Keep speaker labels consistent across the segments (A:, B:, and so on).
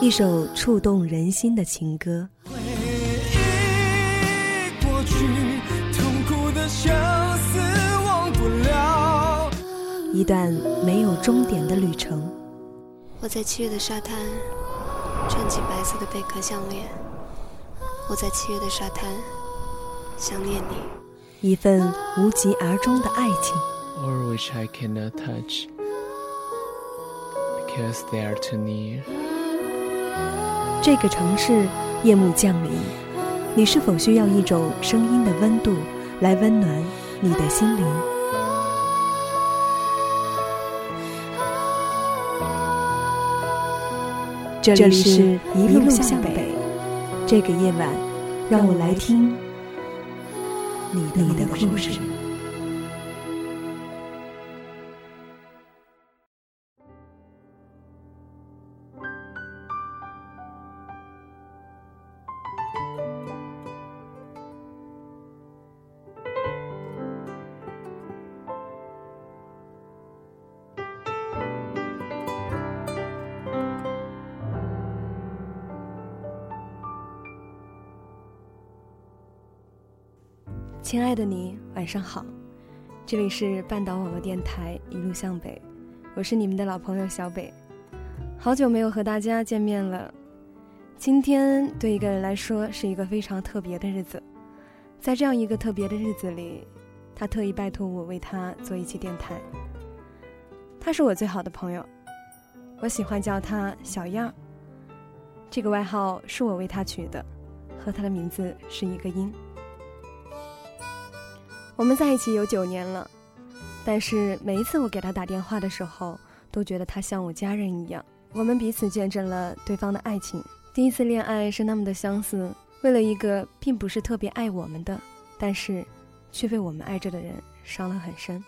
A: 一首触动人心的情歌。
B: 回忆过去，痛苦的相思忘不了。
A: 一段没有终点的旅程。
C: 我在七月的沙滩，穿起白色的贝壳项链。我在七月的沙滩，想念你。
A: 一份无疾而终的爱情。
D: or which I cannot touch because they are too near.
A: 这个城市夜幕降临，你是否需要一种声音的温度来温暖你的心灵？这里是一路向北，这个夜晚，让我来听你的故事。亲爱的你，晚上好，这里是半岛网络电台一路向北，我是你们的老朋友小北，好久没有和大家见面了。今天对一个人来说是一个非常特别的日子，在这样一个特别的日子里，他特意拜托我为他做一期电台。他是我最好的朋友，我喜欢叫他小样。这个外号是我为他取的，和他的名字是一个音。我们在一起有九年了，但是每一次我给他打电话的时候，都觉得他像我家人一样。我们彼此见证了对方的爱情，第一次恋爱是那么的相似。为了一个并不是特别爱我们的，但是却被我们爱着的人，伤了很深。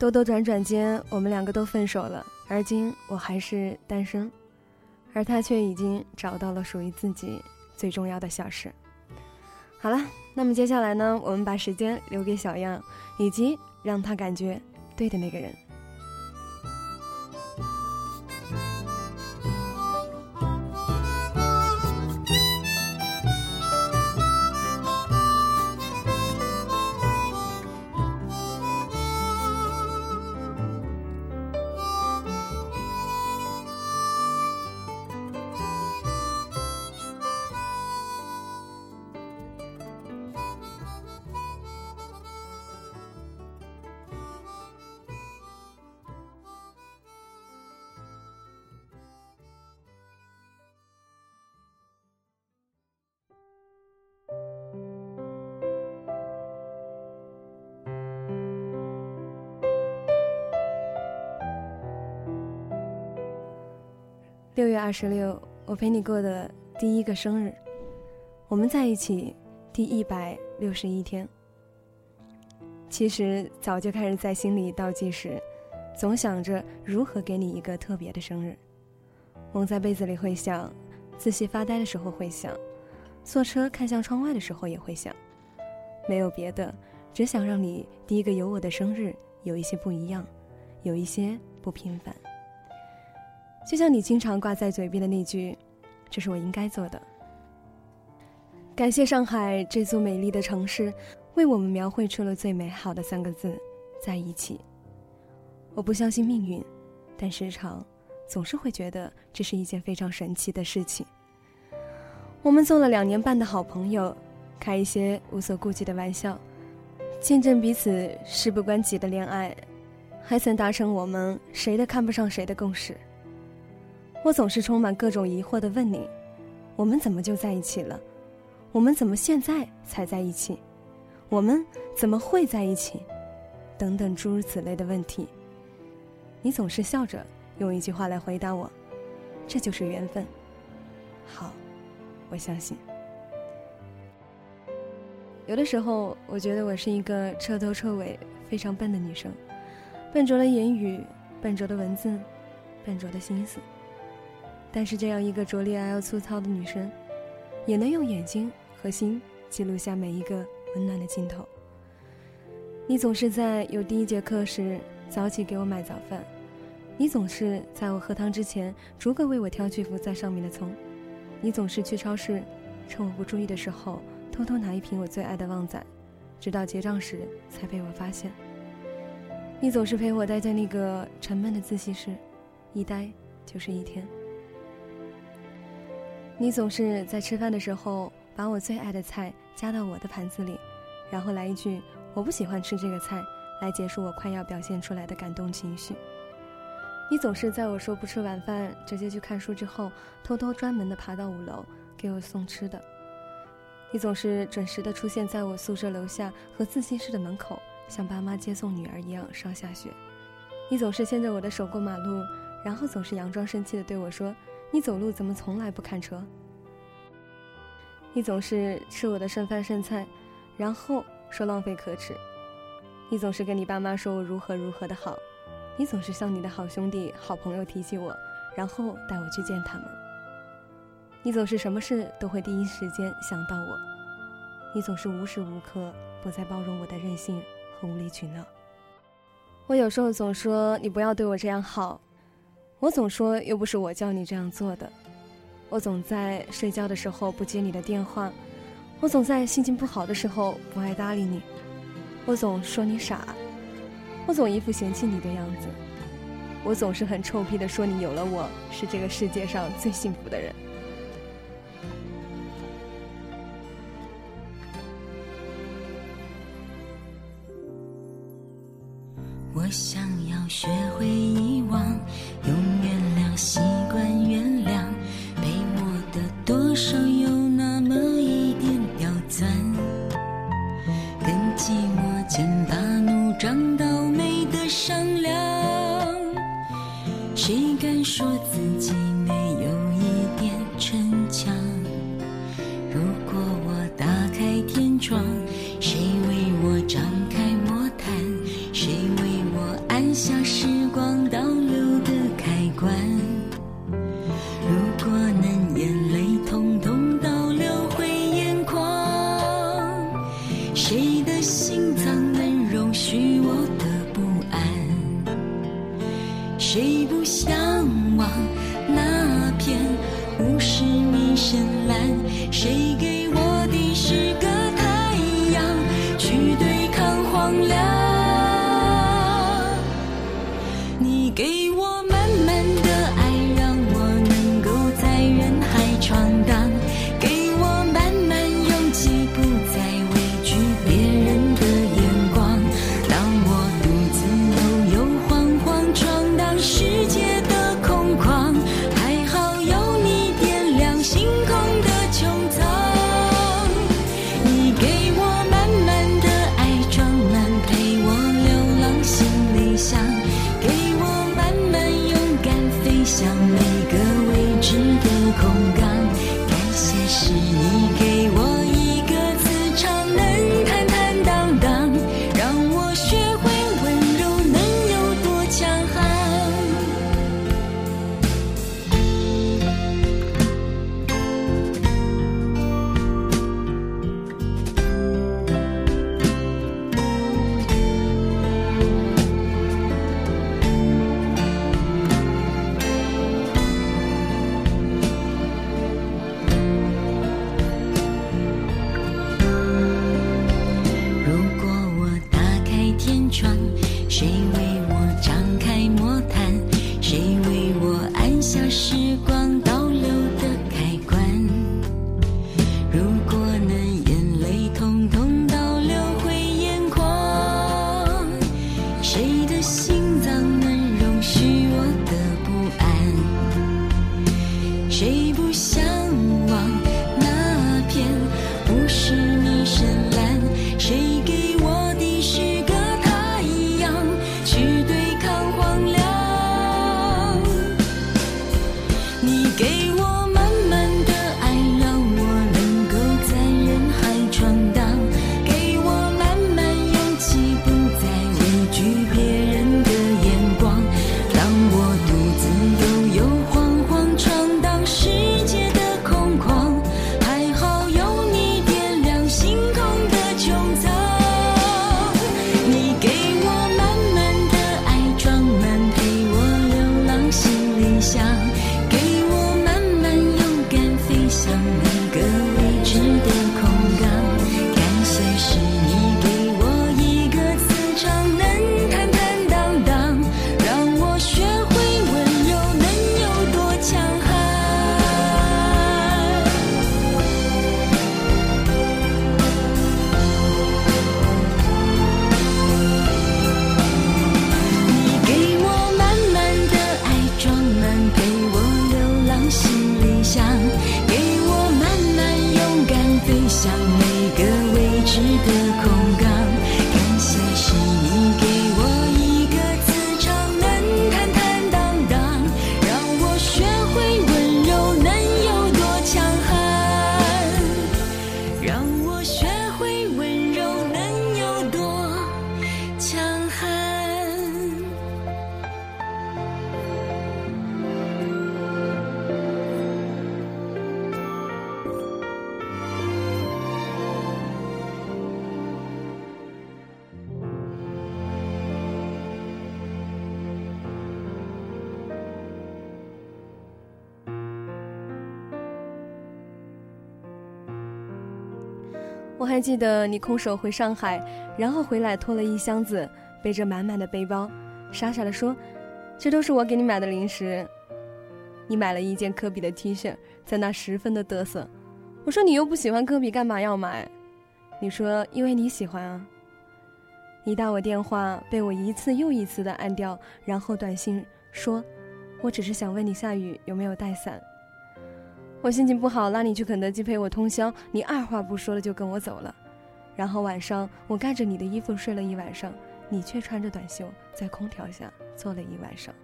A: 兜兜转转间，我们两个都分手了，而今我还是单身，而他却已经找到了属于自己最重要的小事。好了。那么接下来呢，我们把时间留给小样，以及让他感觉对的那个人。六月二十六，我陪你过的第一个生日，我们在一起第一百六十一天。其实早就开始在心里倒计时，总想着如何给你一个特别的生日。蒙在被子里会想，自细发呆的时候会想，坐车看向窗外的时候也会想，没有别的，只想让你第一个有我的生日有一些不一样，有一些不平凡。就像你经常挂在嘴边的那句：“这是我应该做的。”感谢上海这座美丽的城市，为我们描绘出了最美好的三个字：在一起。我不相信命运，但时常总是会觉得这是一件非常神奇的事情。我们做了两年半的好朋友，开一些无所顾忌的玩笑，见证彼此事不关己的恋爱，还曾达成我们谁都看不上谁的共识。我总是充满各种疑惑的问你：“我们怎么就在一起了？我们怎么现在才在一起？我们怎么会在一起？”等等诸如此类的问题。你总是笑着用一句话来回答我：“这就是缘分。”好，我相信。有的时候，我觉得我是一个彻头彻尾非常笨的女生，笨拙的言语，笨拙的文字，笨拙的心思。但是这样一个拙劣而又粗糙的女生，也能用眼睛和心记录下每一个温暖的镜头。你总是在有第一节课时早起给我买早饭，你总是在我喝汤之前逐个为我挑去浮在上面的葱。你总是去超市，趁我不注意的时候偷偷拿一瓶我最爱的旺仔，直到结账时才被我发现。你总是陪我待在那个沉闷的自习室，一待就是一天。你总是在吃饭的时候把我最爱的菜夹到我的盘子里，然后来一句“我不喜欢吃这个菜”，来结束我快要表现出来的感动情绪。你总是在我说不吃晚饭，直接去看书之后，偷偷专门的爬到五楼给我送吃的。你总是准时的出现在我宿舍楼下和自习室的门口，像爸妈接送女儿一样上下学。你总是牵着我的手过马路，然后总是佯装生气的对我说。你走路怎么从来不看车？你总是吃我的剩饭剩菜，然后说浪费可耻。你总是跟你爸妈说我如何如何的好，你总是向你的好兄弟、好朋友提起我，然后带我去见他们。你总是什么事都会第一时间想到我，你总是无时无刻不在包容我的任性和无理取闹。我有时候总说你不要对我这样好。我总说又不是我叫你这样做的，我总在睡觉的时候不接你的电话，我总在心情不好的时候不爱搭理你，我总说你傻，我总一副嫌弃你的样子，我总是很臭屁的说你有了我是这个世界上最幸福的人。
E: 商量，谁敢说谁不向往那片？五十米深蓝谁给还
A: 记得你空手回上海，然后回来拖了一箱子，背着满满的背包，傻傻的说：“这都是我给你买的零食。”你买了一件科比的 T 恤，在那十分的嘚瑟。我说：“你又不喜欢科比，干嘛要买？”你说：“因为你喜欢啊。”你打我电话，被我一次又一次的按掉，然后短信说：“我只是想问你下雨有没有带伞。”我心情不好，拉你去肯德基陪我通宵，你二话不说的就跟我走了。然后晚上我盖着你的衣服睡了一晚上，你却穿着短袖在空调下坐了一晚上。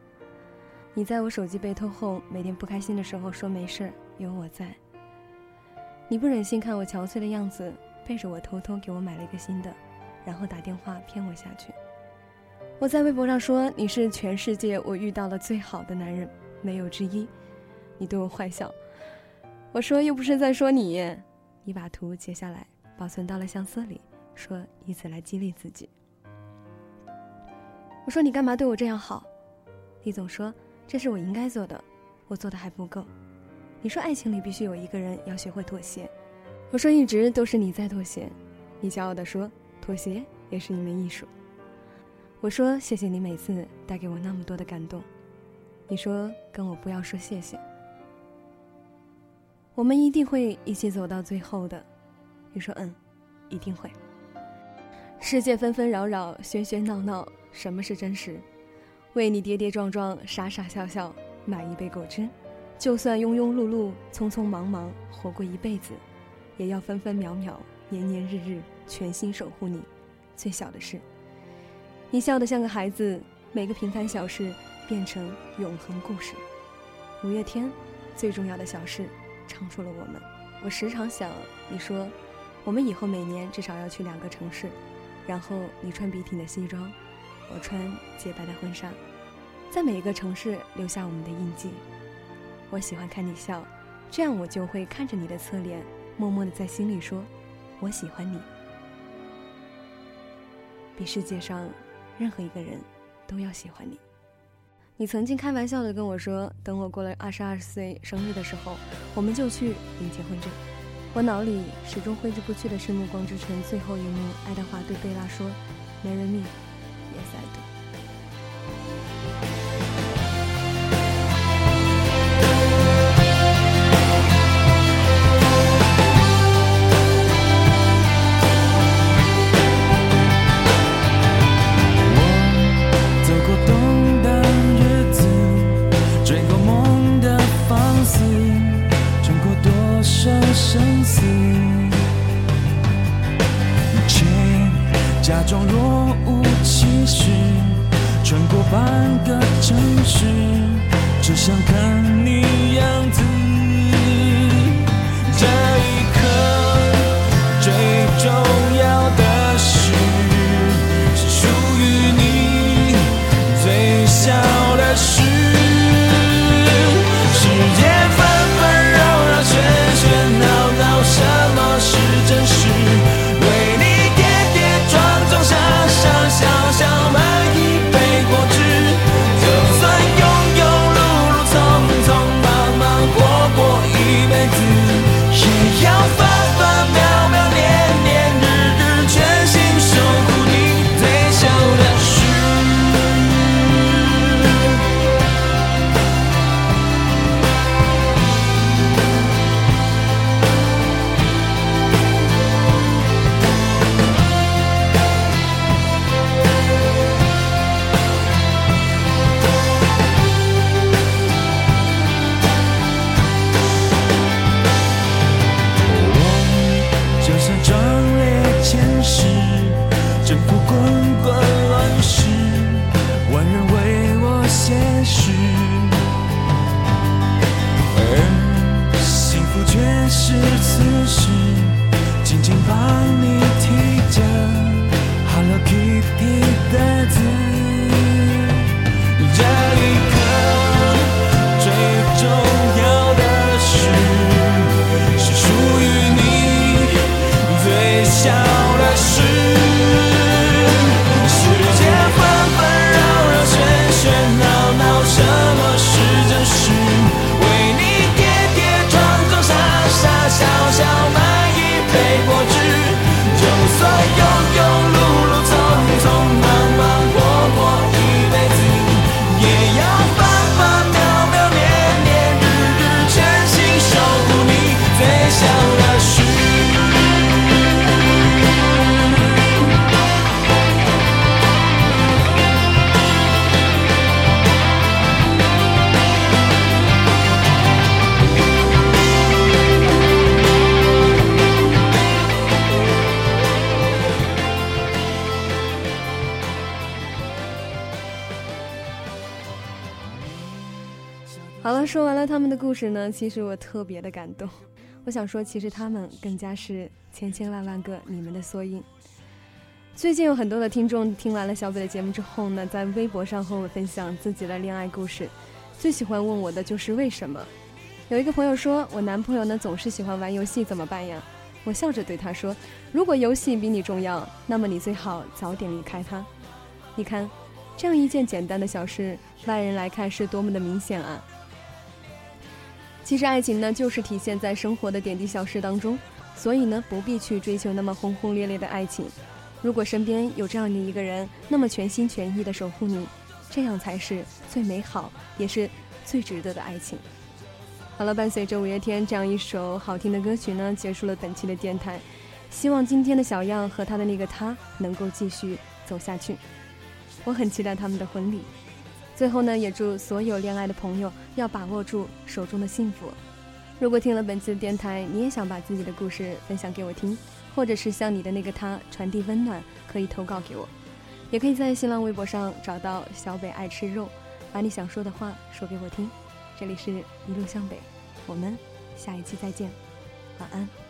A: 你在我手机被偷后，每天不开心的时候说没事，有我在。你不忍心看我憔悴的样子，背着我偷偷给我买了一个新的，然后打电话骗我下去。我在微博上说你是全世界我遇到了最好的男人，没有之一。你对我坏笑。我说又不是在说你，你把图截下来保存到了相册里，说以此来激励自己。我说你干嘛对我这样好？你总说这是我应该做的，我做的还不够。你说爱情里必须有一个人要学会妥协，我说一直都是你在妥协。你骄傲地说妥协也是一门艺术。我说谢谢你每次带给我那么多的感动。你说跟我不要说谢谢。我们一定会一起走到最后的，你说嗯，一定会。世界纷纷扰扰，喧喧闹闹，什么是真实？为你跌跌撞撞，傻傻笑笑，买一杯果汁。就算庸庸碌碌，匆匆忙忙，活过一辈子，也要分分秒秒，年年日日，全心守护你。最小的事，你笑得像个孩子，每个平凡小事变成永恒故事。五月天，最重要的小事。唱出了我们。我时常想，你说，我们以后每年至少要去两个城市，然后你穿笔挺的西装，我穿洁白的婚纱，在每一个城市留下我们的印记。我喜欢看你笑，这样我就会看着你的侧脸，默默的在心里说，我喜欢你，比世界上任何一个人都要喜欢你。你曾经开玩笑的跟我说，等我过了二十二岁生日的时候，我们就去领结婚证。我脑里始终挥之不去的是《暮光之城》最后一幕，爱德华对贝拉说：“Marry me, yes I do。”
B: 只
A: 说完了他们的故事呢，其实我特别的感动。我想说，其实他们更加是千千万万个你们的缩影。最近有很多的听众听完了小北的节目之后呢，在微博上和我分享自己的恋爱故事。最喜欢问我的就是为什么。有一个朋友说，我男朋友呢总是喜欢玩游戏，怎么办呀？我笑着对他说，如果游戏比你重要，那么你最好早点离开他。你看，这样一件简单的小事，外人来看是多么的明显啊！其实爱情呢，就是体现在生活的点滴小事当中，所以呢，不必去追求那么轰轰烈烈的爱情。如果身边有这样的一个人，那么全心全意的守护你，这样才是最美好，也是最值得的爱情。好了，伴随着五月天这样一首好听的歌曲呢，结束了本期的电台。希望今天的小样和他的那个他能够继续走下去。我很期待他们的婚礼。最后呢，也祝所有恋爱的朋友要把握住手中的幸福。如果听了本期的电台，你也想把自己的故事分享给我听，或者是向你的那个他传递温暖，可以投稿给我，也可以在新浪微博上找到小北爱吃肉，把你想说的话说给我听。这里是一路向北，我们下一期再见，晚安。